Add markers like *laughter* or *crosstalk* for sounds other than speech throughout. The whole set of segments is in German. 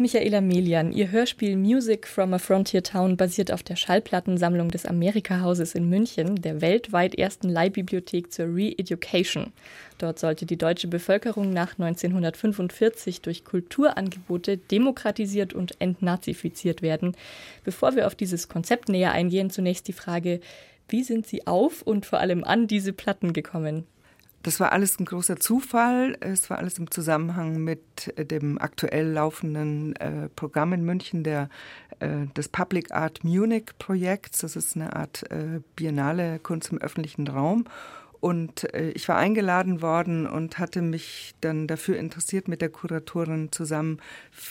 Michaela Melian, Ihr Hörspiel Music from a Frontier Town basiert auf der Schallplattensammlung des Amerika-Hauses in München, der weltweit ersten Leihbibliothek zur Re-Education. Dort sollte die deutsche Bevölkerung nach 1945 durch Kulturangebote demokratisiert und entnazifiziert werden. Bevor wir auf dieses Konzept näher eingehen, zunächst die Frage, wie sind Sie auf und vor allem an diese Platten gekommen? Das war alles ein großer Zufall. Es war alles im Zusammenhang mit äh, dem aktuell laufenden äh, Programm in München der, äh, des Public Art Munich Projekts. Das ist eine Art äh, Biennale Kunst im öffentlichen Raum. Und äh, ich war eingeladen worden und hatte mich dann dafür interessiert, mit der Kuratorin zusammen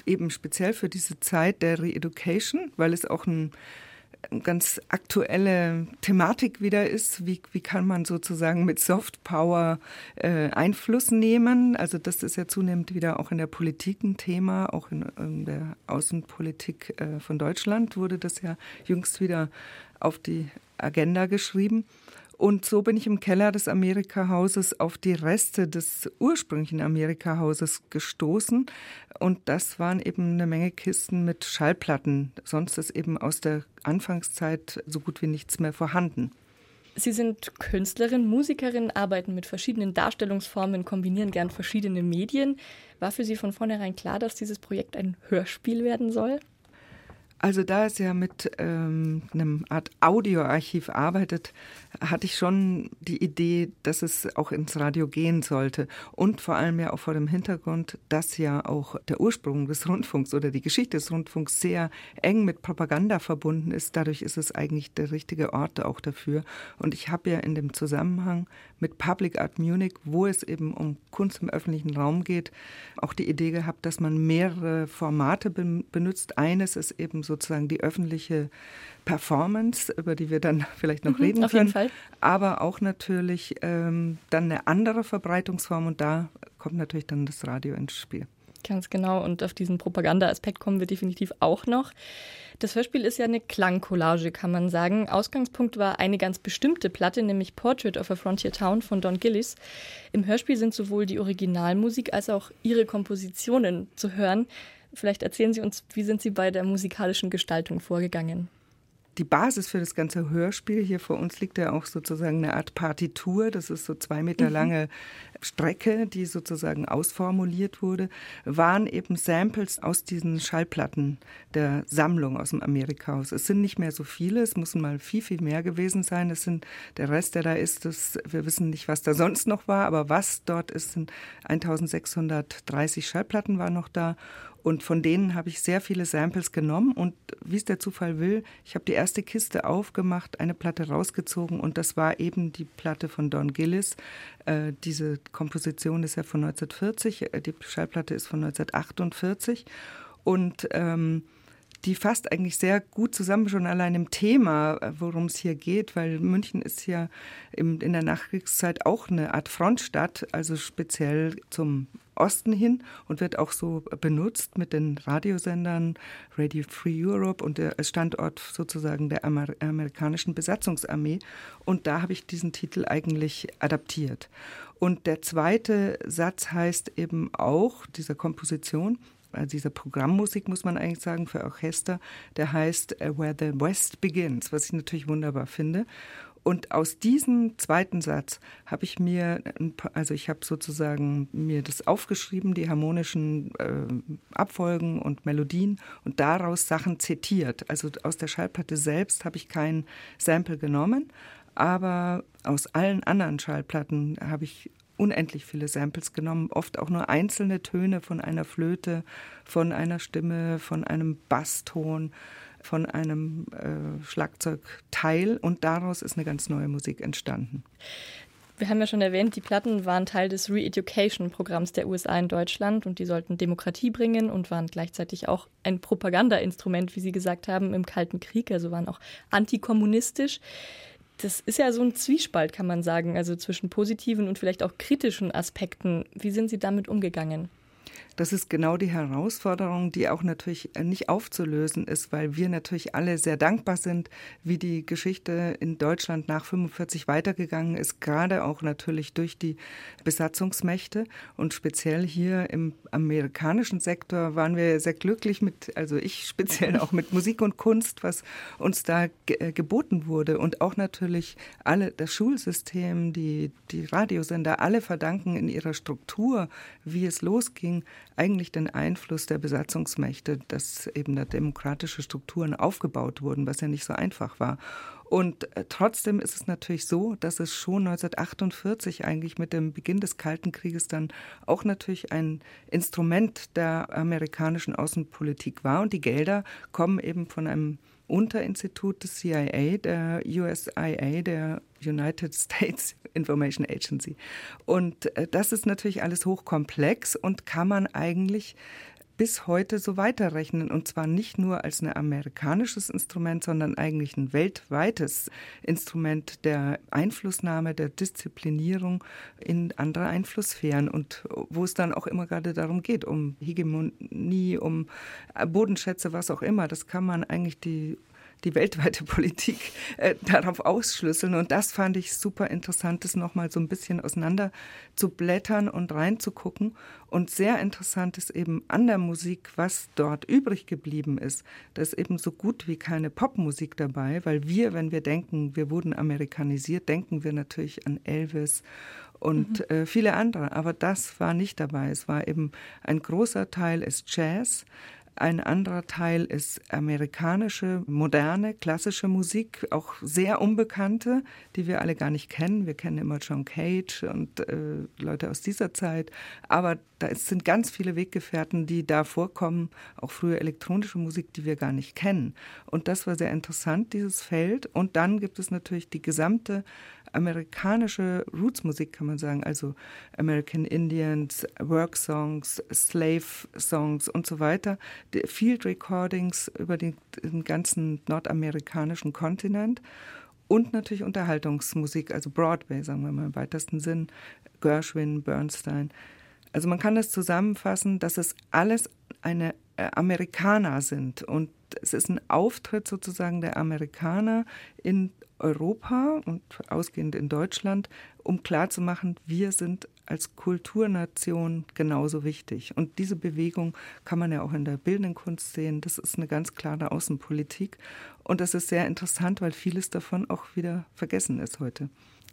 eben speziell für diese Zeit der Re-Education, weil es auch ein ganz aktuelle Thematik wieder ist. Wie, wie kann man sozusagen mit Soft Power äh, Einfluss nehmen? Also das ist ja zunehmend wieder auch in der Politik ein Thema, auch in, in der Außenpolitik äh, von Deutschland wurde das ja jüngst wieder auf die Agenda geschrieben. Und so bin ich im Keller des Amerika-Hauses auf die Reste des ursprünglichen Amerika-Hauses gestoßen. Und das waren eben eine Menge Kisten mit Schallplatten. Sonst ist eben aus der Anfangszeit so gut wie nichts mehr vorhanden. Sie sind Künstlerin, Musikerin, arbeiten mit verschiedenen Darstellungsformen, kombinieren gern verschiedene Medien. War für Sie von vornherein klar, dass dieses Projekt ein Hörspiel werden soll? Also da es ja mit ähm, einem Art Audioarchiv arbeitet, hatte ich schon die Idee, dass es auch ins Radio gehen sollte. Und vor allem ja auch vor dem Hintergrund, dass ja auch der Ursprung des Rundfunks oder die Geschichte des Rundfunks sehr eng mit Propaganda verbunden ist. Dadurch ist es eigentlich der richtige Ort auch dafür. Und ich habe ja in dem Zusammenhang mit Public Art Munich, wo es eben um Kunst im öffentlichen Raum geht, auch die Idee gehabt, dass man mehrere Formate benutzt. Eines ist eben sozusagen die öffentliche Performance, über die wir dann *laughs* vielleicht noch mhm, reden auf können. Jeden Fall. Aber auch natürlich ähm, dann eine andere Verbreitungsform und da kommt natürlich dann das Radio ins Spiel. Ganz genau. Und auf diesen Propaganda-Aspekt kommen wir definitiv auch noch. Das Hörspiel ist ja eine Klangcollage, kann man sagen. Ausgangspunkt war eine ganz bestimmte Platte, nämlich Portrait of a Frontier Town von Don Gillis. Im Hörspiel sind sowohl die Originalmusik als auch ihre Kompositionen zu hören. Vielleicht erzählen Sie uns, wie sind Sie bei der musikalischen Gestaltung vorgegangen? die Basis für das ganze Hörspiel, hier vor uns liegt ja auch sozusagen eine Art Partitur, das ist so zwei Meter mhm. lange Strecke, die sozusagen ausformuliert wurde, waren eben Samples aus diesen Schallplatten der Sammlung aus dem Amerikahaus. Es sind nicht mehr so viele, es müssen mal viel, viel mehr gewesen sein. Es sind der Rest, der da ist, das, wir wissen nicht, was da sonst noch war, aber was dort ist, sind 1630 Schallplatten waren noch da und von denen habe ich sehr viele Samples genommen. Und wie es der Zufall will, ich habe die erste Kiste aufgemacht, eine Platte rausgezogen. Und das war eben die Platte von Don Gillis. Äh, diese Komposition ist ja von 1940, äh, die Schallplatte ist von 1948 und ähm, die fasst eigentlich sehr gut zusammen, schon allein im Thema, äh, worum es hier geht, weil München ist ja im, in der Nachkriegszeit auch eine Art Frontstadt, also speziell zum Osten hin und wird auch so benutzt mit den Radiosendern Radio Free Europe und der Standort sozusagen der Amer amerikanischen Besatzungsarmee. Und da habe ich diesen Titel eigentlich adaptiert. Und der zweite Satz heißt eben auch dieser Komposition, dieser Programmmusik muss man eigentlich sagen für Orchester, der heißt Where the West Begins, was ich natürlich wunderbar finde. Und aus diesem zweiten Satz habe ich mir, also ich habe sozusagen mir das aufgeschrieben, die harmonischen äh, Abfolgen und Melodien und daraus Sachen zitiert. Also aus der Schallplatte selbst habe ich kein Sample genommen, aber aus allen anderen Schallplatten habe ich unendlich viele Samples genommen, oft auch nur einzelne Töne von einer Flöte, von einer Stimme, von einem Basston von einem äh, Schlagzeugteil und daraus ist eine ganz neue Musik entstanden. Wir haben ja schon erwähnt, die Platten waren Teil des Re-Education-Programms der USA in Deutschland und die sollten Demokratie bringen und waren gleichzeitig auch ein Propagandainstrument, wie Sie gesagt haben, im Kalten Krieg, also waren auch antikommunistisch. Das ist ja so ein Zwiespalt, kann man sagen, also zwischen positiven und vielleicht auch kritischen Aspekten. Wie sind Sie damit umgegangen? Das ist genau die Herausforderung, die auch natürlich nicht aufzulösen ist, weil wir natürlich alle sehr dankbar sind, wie die Geschichte in Deutschland nach 45 weitergegangen ist, gerade auch natürlich durch die Besatzungsmächte. Und speziell hier im amerikanischen Sektor waren wir sehr glücklich mit, also ich *laughs* speziell auch mit Musik und Kunst, was uns da äh, geboten wurde. Und auch natürlich alle das Schulsystem, die die Radiosender alle verdanken in ihrer Struktur, wie es losging, eigentlich den Einfluss der Besatzungsmächte, dass eben da demokratische Strukturen aufgebaut wurden, was ja nicht so einfach war. Und äh, trotzdem ist es natürlich so, dass es schon 1948 eigentlich mit dem Beginn des Kalten Krieges dann auch natürlich ein Instrument der amerikanischen Außenpolitik war. Und die Gelder kommen eben von einem Unterinstitut des CIA, der USIA, der United *laughs* States Information Agency. Und äh, das ist natürlich alles hochkomplex und kann man eigentlich bis heute so weiterrechnen. Und zwar nicht nur als ein amerikanisches Instrument, sondern eigentlich ein weltweites Instrument der Einflussnahme, der Disziplinierung in andere Einflusssphären. Und wo es dann auch immer gerade darum geht, um Hegemonie, um Bodenschätze, was auch immer. Das kann man eigentlich die die weltweite *laughs* Politik äh, darauf ausschlüsseln. Und das fand ich super interessant, das nochmal so ein bisschen auseinander zu blättern und reinzugucken. Und sehr interessant ist eben an der Musik, was dort übrig geblieben ist. Da ist eben so gut wie keine Popmusik dabei, weil wir, wenn wir denken, wir wurden amerikanisiert, denken wir natürlich an Elvis und mhm. äh, viele andere. Aber das war nicht dabei. Es war eben ein großer Teil ist Jazz, ein anderer Teil ist amerikanische, moderne, klassische Musik, auch sehr unbekannte, die wir alle gar nicht kennen. Wir kennen immer John Cage und äh, Leute aus dieser Zeit. Aber da sind ganz viele Weggefährten, die da vorkommen, auch frühe elektronische Musik, die wir gar nicht kennen. Und das war sehr interessant, dieses Feld. Und dann gibt es natürlich die gesamte amerikanische Rootsmusik, kann man sagen, also American Indians, Work Songs, Slave Songs und so weiter, Field Recordings über den, den ganzen nordamerikanischen Kontinent. Und natürlich Unterhaltungsmusik, also Broadway, sagen wir mal im weitesten Sinn, Gershwin, Bernstein. Also man kann das zusammenfassen, dass es alles eine äh, Amerikaner sind. Und es ist ein Auftritt sozusagen der Amerikaner in Europa und ausgehend in Deutschland, um klarzumachen, wir sind als Kulturnation genauso wichtig. Und diese Bewegung kann man ja auch in der bildenden Kunst sehen. Das ist eine ganz klare Außenpolitik. Und das ist sehr interessant, weil vieles davon auch wieder vergessen ist heute.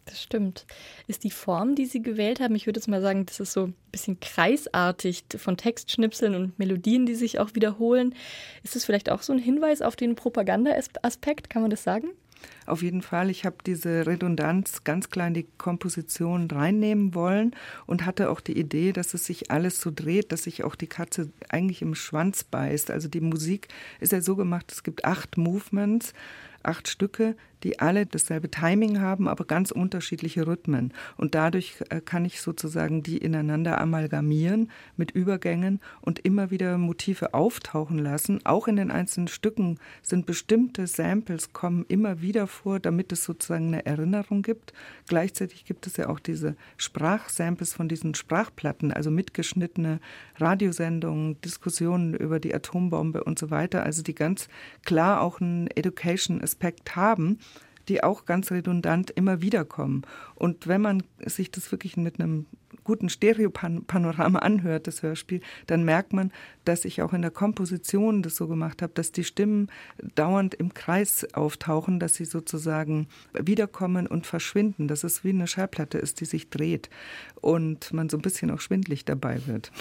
Das stimmt. Ist die Form, die Sie gewählt haben, ich würde jetzt mal sagen, das ist so ein bisschen kreisartig von Textschnipseln und Melodien, die sich auch wiederholen. Ist das vielleicht auch so ein Hinweis auf den Propaganda-Aspekt? Kann man das sagen? Auf jeden Fall. Ich habe diese Redundanz ganz klar in die Komposition reinnehmen wollen und hatte auch die Idee, dass es sich alles so dreht, dass sich auch die Katze eigentlich im Schwanz beißt. Also die Musik ist ja so gemacht, es gibt acht Movements acht Stücke, die alle dasselbe Timing haben, aber ganz unterschiedliche Rhythmen. Und dadurch äh, kann ich sozusagen die ineinander amalgamieren mit Übergängen und immer wieder Motive auftauchen lassen. Auch in den einzelnen Stücken sind bestimmte Samples kommen immer wieder vor, damit es sozusagen eine Erinnerung gibt. Gleichzeitig gibt es ja auch diese Sprachsamples von diesen Sprachplatten, also mitgeschnittene Radiosendungen, Diskussionen über die Atombombe und so weiter. Also die ganz klar auch einen Education-Aspekt haben die auch ganz redundant immer wieder kommen. Und wenn man sich das wirklich mit einem guten Stereopanorama anhört, das Hörspiel, dann merkt man, dass ich auch in der Komposition das so gemacht habe, dass die Stimmen dauernd im Kreis auftauchen, dass sie sozusagen wiederkommen und verschwinden, dass es wie eine Schallplatte ist, die sich dreht und man so ein bisschen auch schwindlig dabei wird.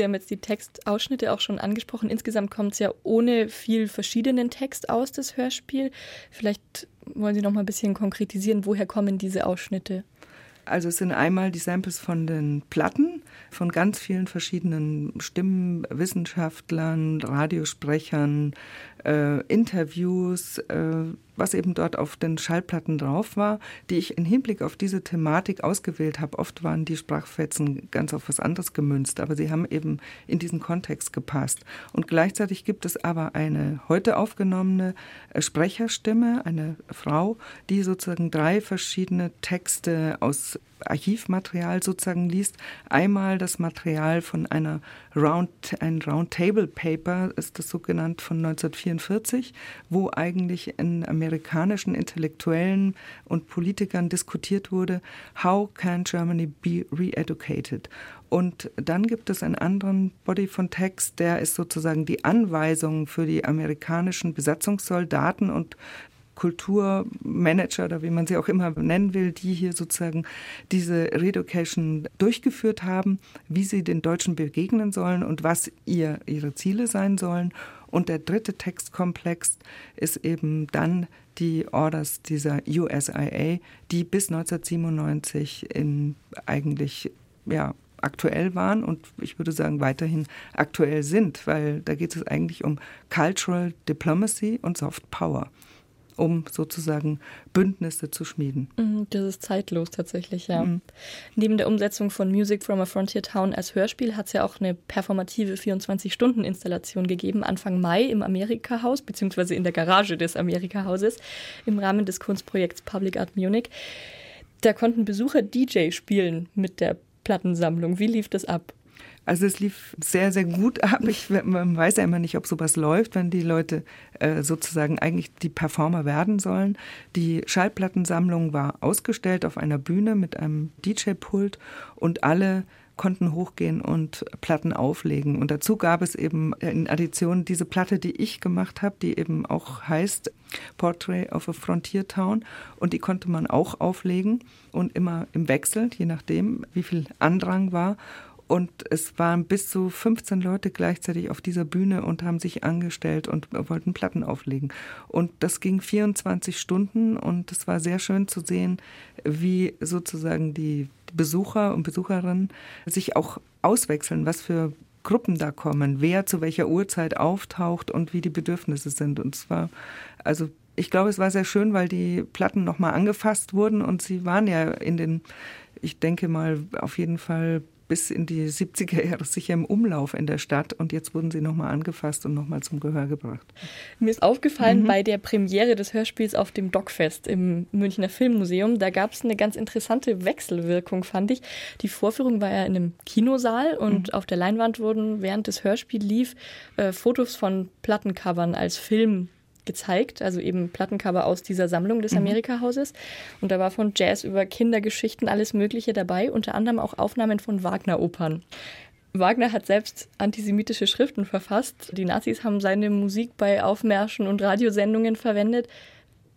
Sie haben jetzt die Textausschnitte auch schon angesprochen. Insgesamt kommt es ja ohne viel verschiedenen Text aus, das Hörspiel. Vielleicht wollen Sie noch mal ein bisschen konkretisieren, woher kommen diese Ausschnitte? Also es sind einmal die Samples von den Platten, von ganz vielen verschiedenen Stimmen, Wissenschaftlern, Radiosprechern, äh, Interviews, äh, was eben dort auf den Schallplatten drauf war, die ich im Hinblick auf diese Thematik ausgewählt habe. Oft waren die Sprachfetzen ganz auf was anderes gemünzt, aber sie haben eben in diesen Kontext gepasst. Und gleichzeitig gibt es aber eine heute aufgenommene äh, Sprecherstimme, eine Frau, die sozusagen drei verschiedene Texte aus Archivmaterial sozusagen liest. Einmal das Material von einer Round, ein Roundtable Paper, ist das so genannt, von 1944, wo eigentlich in amerikanischen Intellektuellen und Politikern diskutiert wurde, how can Germany be re-educated? Und dann gibt es einen anderen Body von Text, der ist sozusagen die Anweisung für die amerikanischen Besatzungssoldaten und Kulturmanager oder wie man sie auch immer nennen will, die hier sozusagen diese Reeducation durchgeführt haben, wie sie den Deutschen begegnen sollen und was ihr, ihre Ziele sein sollen. Und der dritte Textkomplex ist eben dann die Orders dieser USIA, die bis 1997 in eigentlich ja, aktuell waren und ich würde sagen weiterhin aktuell sind, weil da geht es eigentlich um Cultural Diplomacy und Soft Power um sozusagen Bündnisse zu schmieden. Mhm, das ist zeitlos tatsächlich, ja. Mhm. Neben der Umsetzung von Music from a Frontier Town als Hörspiel hat es ja auch eine performative 24-Stunden-Installation gegeben, Anfang Mai im Amerika-Haus, beziehungsweise in der Garage des Amerika-Hauses im Rahmen des Kunstprojekts Public Art Munich. Da konnten Besucher DJ spielen mit der Plattensammlung. Wie lief das ab? Also es lief sehr, sehr gut *laughs* ab. Ich man weiß ja immer nicht, ob sowas läuft, wenn die Leute äh, sozusagen eigentlich die Performer werden sollen. Die Schallplattensammlung war ausgestellt auf einer Bühne mit einem DJ-Pult und alle konnten hochgehen und Platten auflegen. Und dazu gab es eben in Addition diese Platte, die ich gemacht habe, die eben auch heißt Portrait of a Frontier Town. Und die konnte man auch auflegen und immer im Wechsel, je nachdem, wie viel Andrang war. Und es waren bis zu 15 Leute gleichzeitig auf dieser Bühne und haben sich angestellt und wollten Platten auflegen. Und das ging 24 Stunden und es war sehr schön zu sehen, wie sozusagen die Besucher und Besucherinnen sich auch auswechseln, was für Gruppen da kommen, wer zu welcher Uhrzeit auftaucht und wie die Bedürfnisse sind. Und zwar, also ich glaube, es war sehr schön, weil die Platten nochmal angefasst wurden und sie waren ja in den, ich denke mal, auf jeden Fall bis in die 70er Jahre sicher im Umlauf in der Stadt und jetzt wurden sie nochmal angefasst und nochmal zum Gehör gebracht. Mir ist aufgefallen mhm. bei der Premiere des Hörspiels auf dem Dockfest im Münchner Filmmuseum, da gab es eine ganz interessante Wechselwirkung, fand ich. Die Vorführung war ja in einem Kinosaal und mhm. auf der Leinwand wurden, während das Hörspiel lief, äh, Fotos von Plattencovern als Film gezeigt, also eben Plattencover aus dieser Sammlung des mhm. Amerika-Hauses. Und da war von Jazz über Kindergeschichten alles Mögliche dabei, unter anderem auch Aufnahmen von Wagner-Opern. Wagner hat selbst antisemitische Schriften verfasst. Die Nazis haben seine Musik bei Aufmärschen und Radiosendungen verwendet.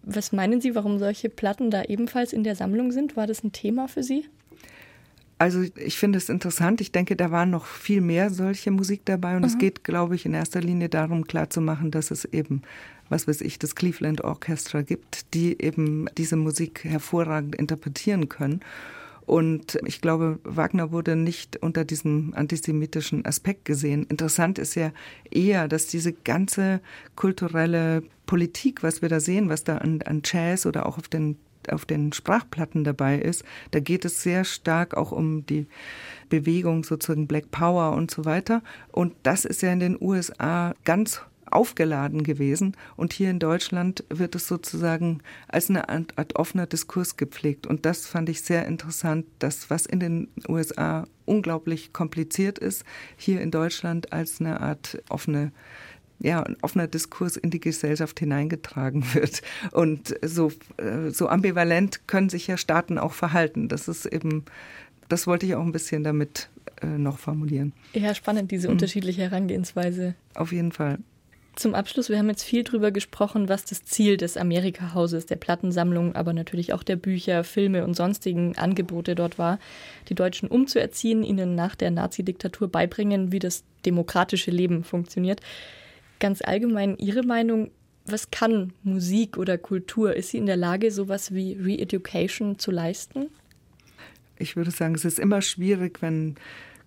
Was meinen Sie, warum solche Platten da ebenfalls in der Sammlung sind? War das ein Thema für Sie? Also ich finde es interessant. Ich denke, da waren noch viel mehr solche Musik dabei. Und mhm. es geht, glaube ich, in erster Linie darum, klarzumachen, dass es eben was weiß ich, das Cleveland Orchestra gibt, die eben diese Musik hervorragend interpretieren können. Und ich glaube, Wagner wurde nicht unter diesem antisemitischen Aspekt gesehen. Interessant ist ja eher, dass diese ganze kulturelle Politik, was wir da sehen, was da an, an Jazz oder auch auf den auf den Sprachplatten dabei ist, da geht es sehr stark auch um die Bewegung sozusagen Black Power und so weiter. Und das ist ja in den USA ganz aufgeladen gewesen. Und hier in Deutschland wird es sozusagen als eine Art, offener Diskurs gepflegt. Und das fand ich sehr interessant, dass was in den USA unglaublich kompliziert ist, hier in Deutschland als eine Art offene ja, ein offener Diskurs in die Gesellschaft hineingetragen wird. Und so, äh, so ambivalent können sich ja Staaten auch verhalten. Das ist eben, das wollte ich auch ein bisschen damit äh, noch formulieren. Ja, spannend, diese mhm. unterschiedliche Herangehensweise. Auf jeden Fall. Zum Abschluss, wir haben jetzt viel darüber gesprochen, was das Ziel des Amerika-Hauses, der Plattensammlung, aber natürlich auch der Bücher, Filme und sonstigen Angebote dort war, die Deutschen umzuerziehen, ihnen nach der Nazi-Diktatur beibringen, wie das demokratische Leben funktioniert. Ganz allgemein Ihre Meinung, was kann Musik oder Kultur? Ist sie in der Lage, sowas wie Re-Education zu leisten? Ich würde sagen, es ist immer schwierig, wenn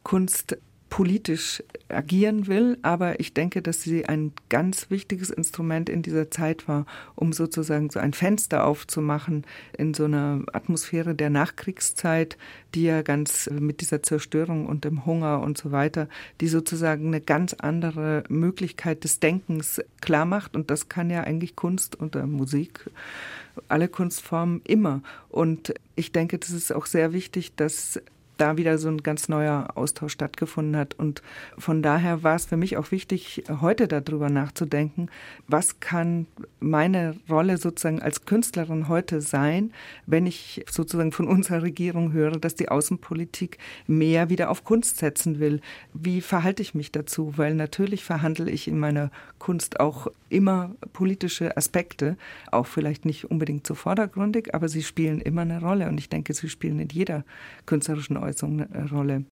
Kunst politisch agieren will, aber ich denke, dass sie ein ganz wichtiges Instrument in dieser Zeit war, um sozusagen so ein Fenster aufzumachen in so einer Atmosphäre der Nachkriegszeit, die ja ganz mit dieser Zerstörung und dem Hunger und so weiter, die sozusagen eine ganz andere Möglichkeit des Denkens klar macht und das kann ja eigentlich Kunst und Musik alle Kunstformen immer. Und ich denke, das ist auch sehr wichtig, dass da wieder so ein ganz neuer Austausch stattgefunden hat. Und von daher war es für mich auch wichtig, heute darüber nachzudenken, was kann meine Rolle sozusagen als Künstlerin heute sein, wenn ich sozusagen von unserer Regierung höre, dass die Außenpolitik mehr wieder auf Kunst setzen will. Wie verhalte ich mich dazu? Weil natürlich verhandle ich in meiner Kunst auch immer politische Aspekte, auch vielleicht nicht unbedingt so vordergründig, aber sie spielen immer eine Rolle. Und ich denke, sie spielen in jeder künstlerischen Äußerung eine Rolle.